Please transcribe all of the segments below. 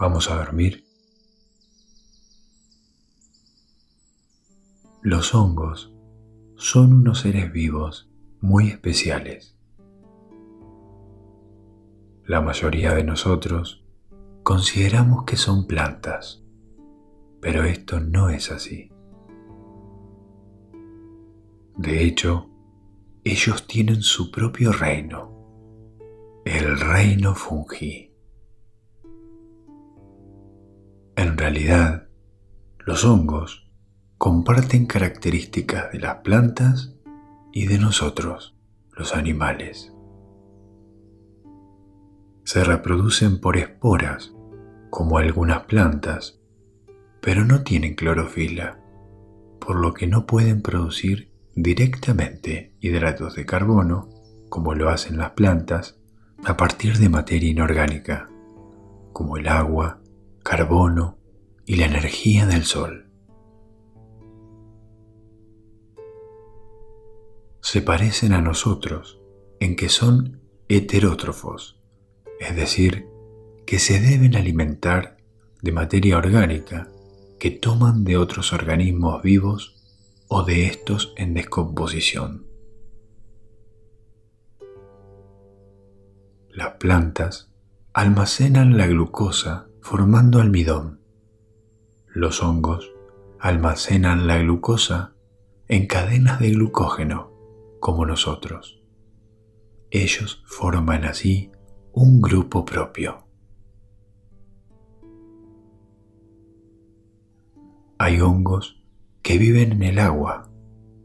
Vamos a dormir. Los hongos son unos seres vivos muy especiales. La mayoría de nosotros consideramos que son plantas, pero esto no es así. De hecho, ellos tienen su propio reino, el reino fungi. En realidad, los hongos comparten características de las plantas y de nosotros, los animales. Se reproducen por esporas, como algunas plantas, pero no tienen clorofila, por lo que no pueden producir directamente hidratos de carbono, como lo hacen las plantas, a partir de materia inorgánica, como el agua, carbono y la energía del sol. se parecen a nosotros en que son heterótrofos, es decir, que se deben alimentar de materia orgánica que toman de otros organismos vivos o de estos en descomposición. Las plantas almacenan la glucosa formando almidón. Los hongos almacenan la glucosa en cadenas de glucógeno como nosotros. Ellos forman así un grupo propio. Hay hongos que viven en el agua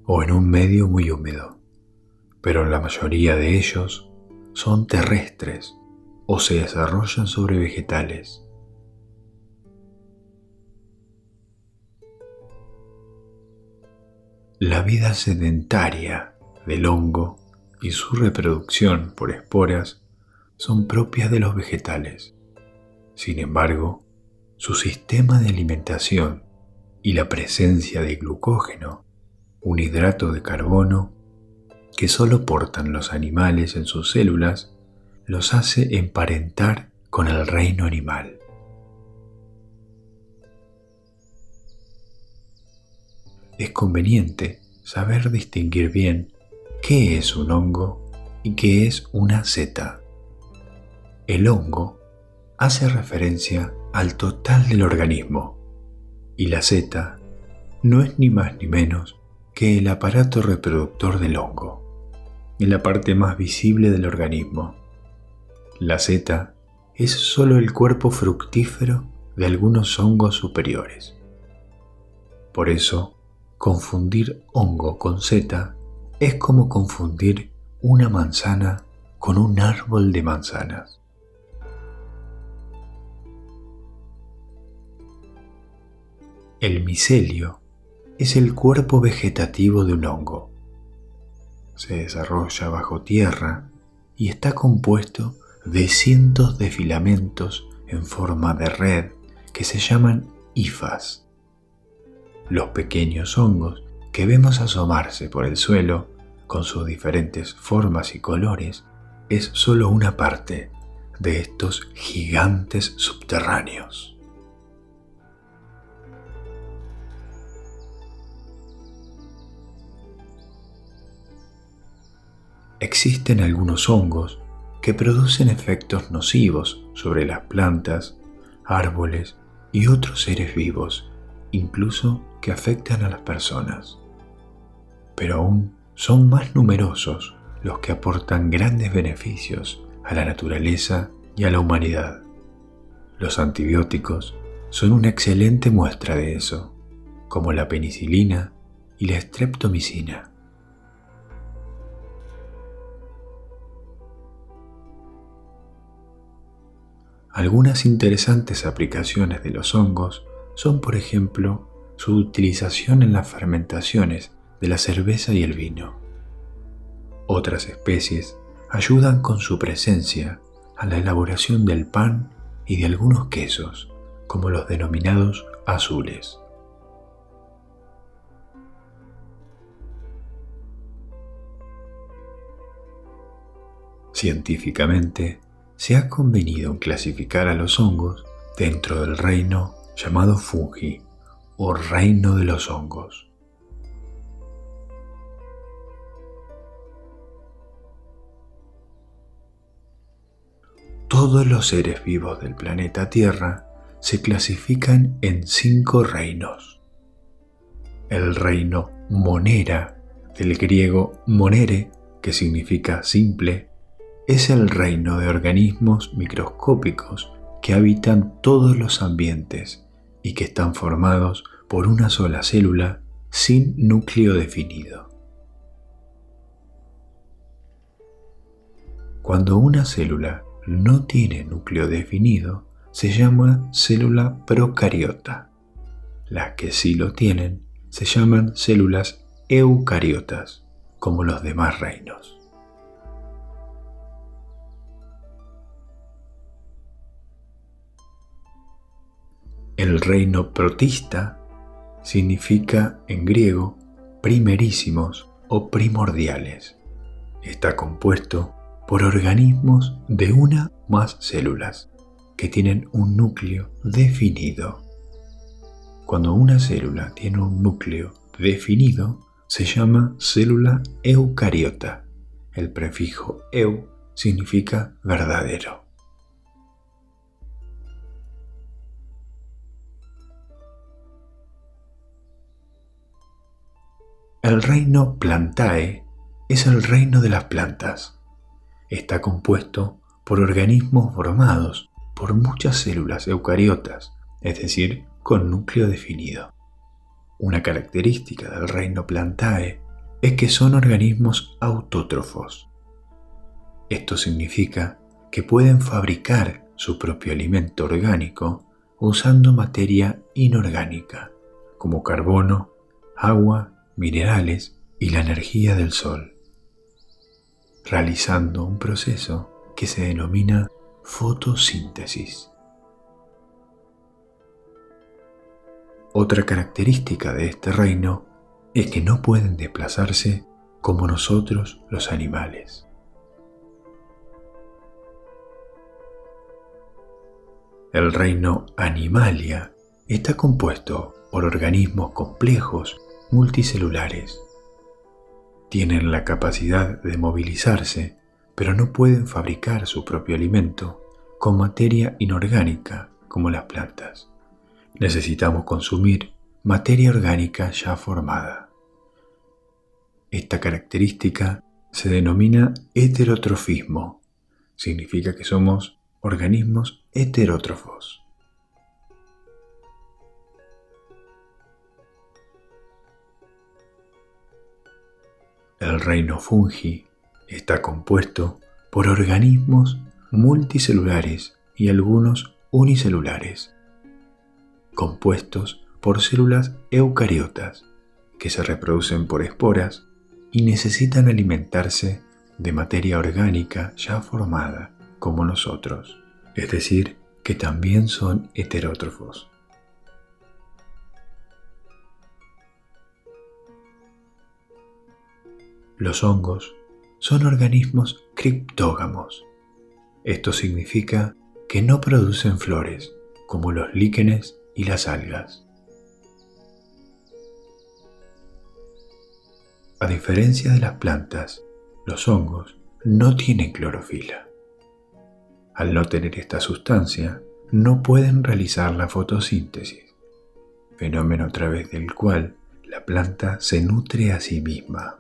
o en un medio muy húmedo, pero la mayoría de ellos son terrestres o se desarrollan sobre vegetales. La vida sedentaria del hongo y su reproducción por esporas son propias de los vegetales. Sin embargo, su sistema de alimentación y la presencia de glucógeno, un hidrato de carbono que solo portan los animales en sus células, los hace emparentar con el reino animal. Es conveniente saber distinguir bien qué es un hongo y qué es una seta. El hongo hace referencia al total del organismo y la seta no es ni más ni menos que el aparato reproductor del hongo, en la parte más visible del organismo. La seta es solo el cuerpo fructífero de algunos hongos superiores. Por eso, confundir hongo con seta es como confundir una manzana con un árbol de manzanas. El micelio es el cuerpo vegetativo de un hongo. Se desarrolla bajo tierra y está compuesto de cientos de filamentos en forma de red que se llaman hifas. Los pequeños hongos que vemos asomarse por el suelo con sus diferentes formas y colores es solo una parte de estos gigantes subterráneos. Existen algunos hongos que producen efectos nocivos sobre las plantas, árboles y otros seres vivos, incluso que afectan a las personas pero aún son más numerosos los que aportan grandes beneficios a la naturaleza y a la humanidad. Los antibióticos son una excelente muestra de eso, como la penicilina y la streptomicina. Algunas interesantes aplicaciones de los hongos son, por ejemplo, su utilización en las fermentaciones de la cerveza y el vino. Otras especies ayudan con su presencia a la elaboración del pan y de algunos quesos, como los denominados azules. Científicamente, se ha convenido en clasificar a los hongos dentro del reino llamado fungi o reino de los hongos. Todos los seres vivos del planeta Tierra se clasifican en cinco reinos. El reino monera, del griego monere, que significa simple, es el reino de organismos microscópicos que habitan todos los ambientes y que están formados por una sola célula sin núcleo definido. Cuando una célula no tiene núcleo definido, se llama célula procariota. Las que sí lo tienen se llaman células eucariotas, como los demás reinos. El reino protista significa en griego primerísimos o primordiales. Está compuesto por organismos de una o más células que tienen un núcleo definido. Cuando una célula tiene un núcleo definido, se llama célula eucariota. El prefijo eu significa verdadero. El reino Plantae es el reino de las plantas. Está compuesto por organismos formados por muchas células eucariotas, es decir, con núcleo definido. Una característica del reino Plantae es que son organismos autótrofos. Esto significa que pueden fabricar su propio alimento orgánico usando materia inorgánica, como carbono, agua minerales y la energía del Sol, realizando un proceso que se denomina fotosíntesis. Otra característica de este reino es que no pueden desplazarse como nosotros los animales. El reino Animalia está compuesto por organismos complejos multicelulares. Tienen la capacidad de movilizarse, pero no pueden fabricar su propio alimento con materia inorgánica como las plantas. Necesitamos consumir materia orgánica ya formada. Esta característica se denomina heterotrofismo. Significa que somos organismos heterótrofos. El reino fungi está compuesto por organismos multicelulares y algunos unicelulares, compuestos por células eucariotas que se reproducen por esporas y necesitan alimentarse de materia orgánica ya formada como nosotros, es decir, que también son heterótrofos. Los hongos son organismos criptógamos. Esto significa que no producen flores, como los líquenes y las algas. A diferencia de las plantas, los hongos no tienen clorofila. Al no tener esta sustancia, no pueden realizar la fotosíntesis, fenómeno a través del cual la planta se nutre a sí misma.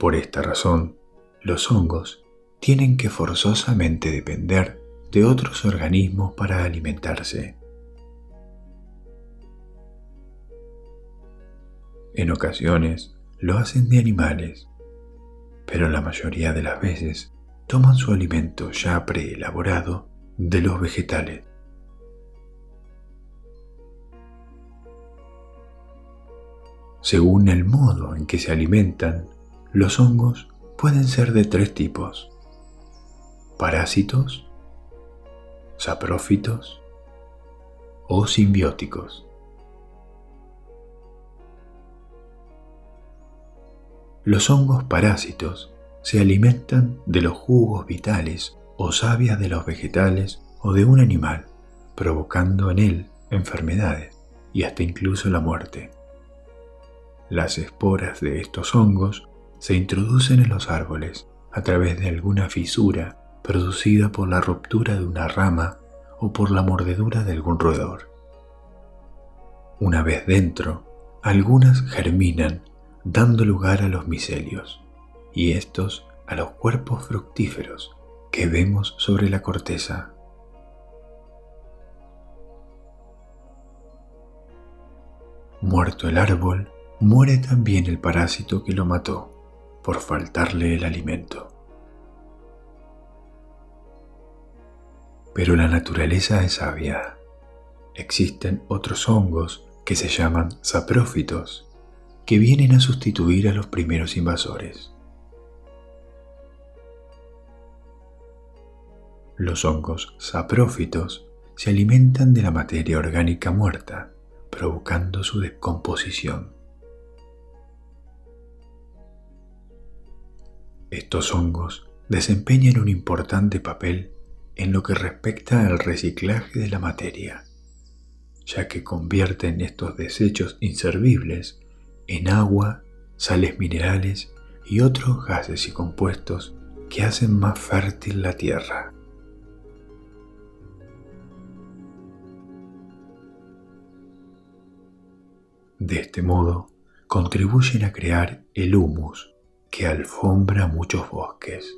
Por esta razón, los hongos tienen que forzosamente depender de otros organismos para alimentarse. En ocasiones lo hacen de animales, pero la mayoría de las veces toman su alimento ya preelaborado de los vegetales. Según el modo en que se alimentan, los hongos pueden ser de tres tipos. Parásitos, saprófitos o simbióticos. Los hongos parásitos se alimentan de los jugos vitales o sabias de los vegetales o de un animal provocando en él enfermedades y hasta incluso la muerte. Las esporas de estos hongos se introducen en los árboles a través de alguna fisura producida por la ruptura de una rama o por la mordedura de algún roedor. Una vez dentro, algunas germinan dando lugar a los micelios y estos a los cuerpos fructíferos que vemos sobre la corteza. Muerto el árbol, muere también el parásito que lo mató por faltarle el alimento. Pero la naturaleza es sabia. Existen otros hongos que se llaman saprófitos, que vienen a sustituir a los primeros invasores. Los hongos saprófitos se alimentan de la materia orgánica muerta provocando su descomposición. Estos hongos desempeñan un importante papel en lo que respecta al reciclaje de la materia, ya que convierten estos desechos inservibles en agua, sales minerales y otros gases y compuestos que hacen más fértil la tierra. De este modo, contribuyen a crear el humus que alfombra muchos bosques.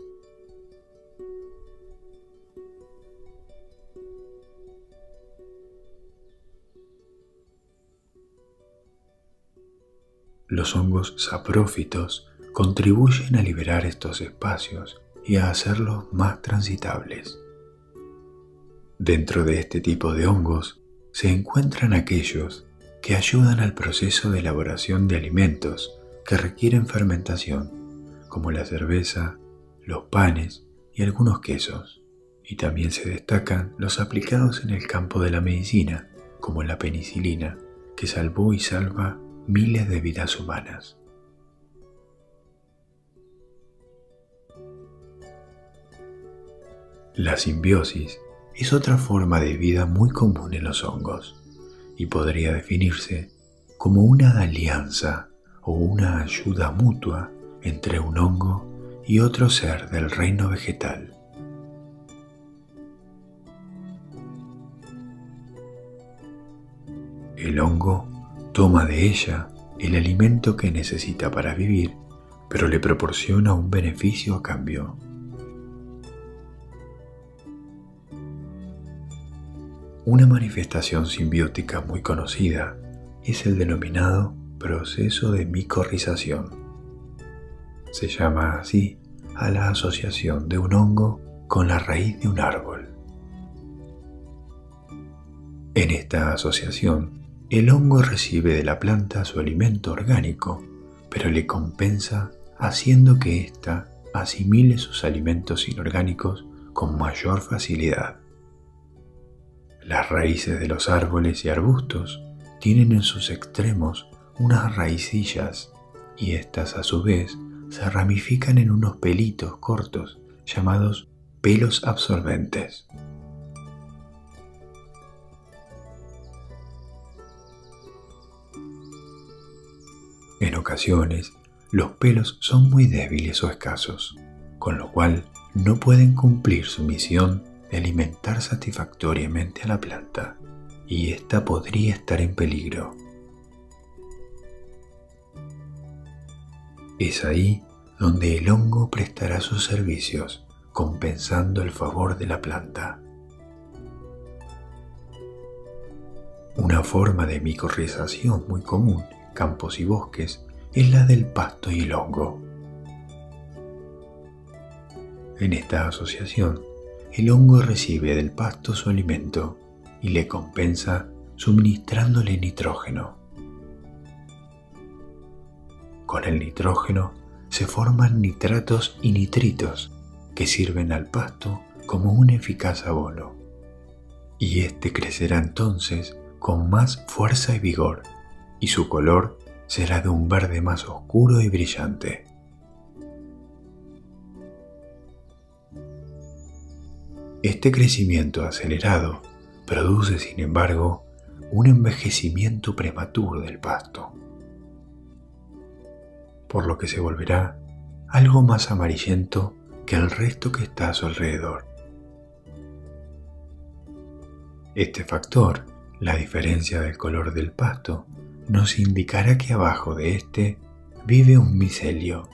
Los hongos saprófitos contribuyen a liberar estos espacios y a hacerlos más transitables. Dentro de este tipo de hongos se encuentran aquellos que ayudan al proceso de elaboración de alimentos que requieren fermentación, como la cerveza, los panes y algunos quesos. Y también se destacan los aplicados en el campo de la medicina, como la penicilina, que salvó y salva miles de vidas humanas. La simbiosis es otra forma de vida muy común en los hongos y podría definirse como una alianza o una ayuda mutua entre un hongo y otro ser del reino vegetal. El hongo toma de ella el alimento que necesita para vivir, pero le proporciona un beneficio a cambio. Una manifestación simbiótica muy conocida es el denominado proceso de micorrización. Se llama así a la asociación de un hongo con la raíz de un árbol. En esta asociación, el hongo recibe de la planta su alimento orgánico, pero le compensa haciendo que ésta asimile sus alimentos inorgánicos con mayor facilidad. Las raíces de los árboles y arbustos tienen en sus extremos unas raicillas y éstas a su vez se ramifican en unos pelitos cortos llamados pelos absorbentes. En ocasiones, los pelos son muy débiles o escasos, con lo cual no pueden cumplir su misión alimentar satisfactoriamente a la planta y ésta podría estar en peligro. Es ahí donde el hongo prestará sus servicios, compensando el favor de la planta. Una forma de micorrización muy común en campos y bosques es la del pasto y el hongo. En esta asociación el hongo recibe del pasto su alimento y le compensa suministrándole nitrógeno. Con el nitrógeno se forman nitratos y nitritos que sirven al pasto como un eficaz abono. Y éste crecerá entonces con más fuerza y vigor, y su color será de un verde más oscuro y brillante. Este crecimiento acelerado produce, sin embargo, un envejecimiento prematuro del pasto, por lo que se volverá algo más amarillento que el resto que está a su alrededor. Este factor, la diferencia del color del pasto, nos indicará que abajo de este vive un micelio,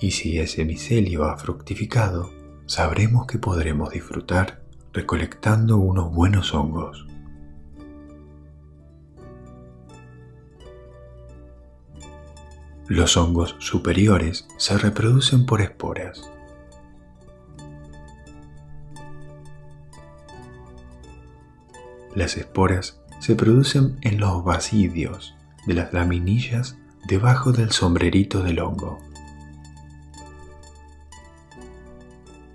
y si ese micelio ha fructificado, sabremos que podremos disfrutar recolectando unos buenos hongos. Los hongos superiores se reproducen por esporas. Las esporas se producen en los basidios de las laminillas debajo del sombrerito del hongo.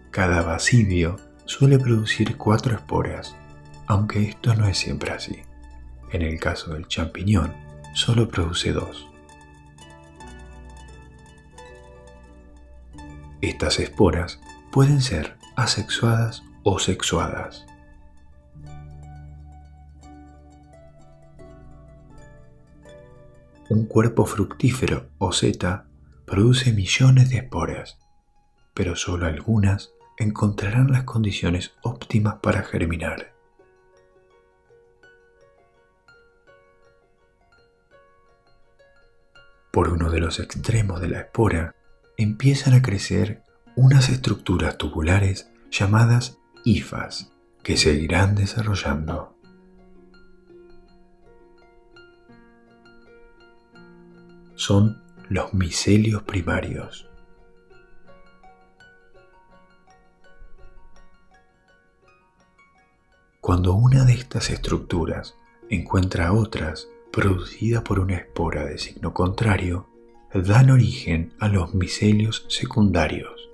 Cada basidio suele producir cuatro esporas, aunque esto no es siempre así. En el caso del champiñón, solo produce dos. Estas esporas pueden ser asexuadas o sexuadas. Un cuerpo fructífero o seta produce millones de esporas, pero solo algunas encontrarán las condiciones óptimas para germinar. Por uno de los extremos de la espora empiezan a crecer unas estructuras tubulares llamadas hifas que seguirán desarrollando. Son los micelios primarios. Cuando una de estas estructuras encuentra otras producidas por una espora de signo contrario, dan origen a los micelios secundarios,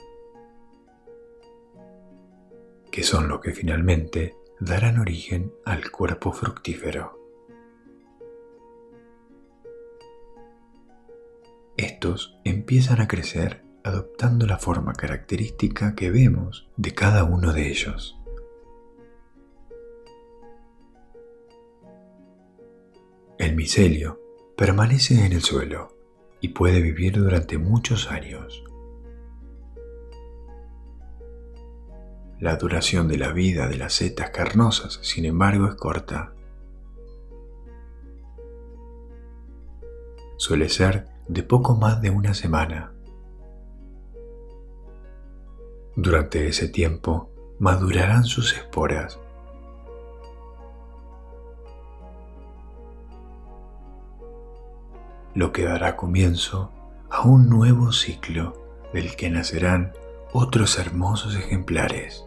que son los que finalmente darán origen al cuerpo fructífero. Estos empiezan a crecer adoptando la forma característica que vemos de cada uno de ellos. El micelio permanece en el suelo y puede vivir durante muchos años. La duración de la vida de las setas carnosas, sin embargo, es corta. Suele ser de poco más de una semana. Durante ese tiempo madurarán sus esporas lo que dará comienzo a un nuevo ciclo del que nacerán otros hermosos ejemplares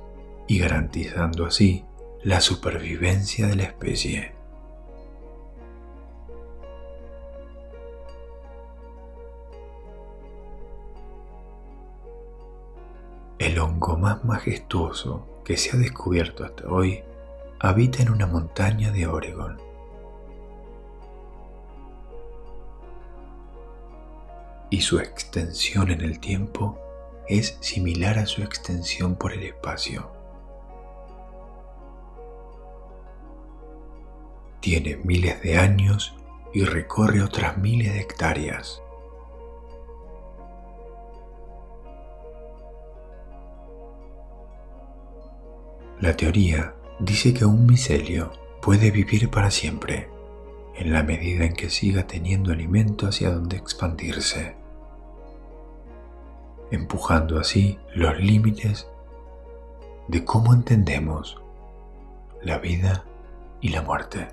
y garantizando así la supervivencia de la especie. El hongo más majestuoso que se ha descubierto hasta hoy habita en una montaña de Oregon y su extensión en el tiempo es similar a su extensión por el espacio. Tiene miles de años y recorre otras miles de hectáreas. La teoría dice que un micelio puede vivir para siempre, en la medida en que siga teniendo alimento hacia donde expandirse empujando así los límites de cómo entendemos la vida y la muerte.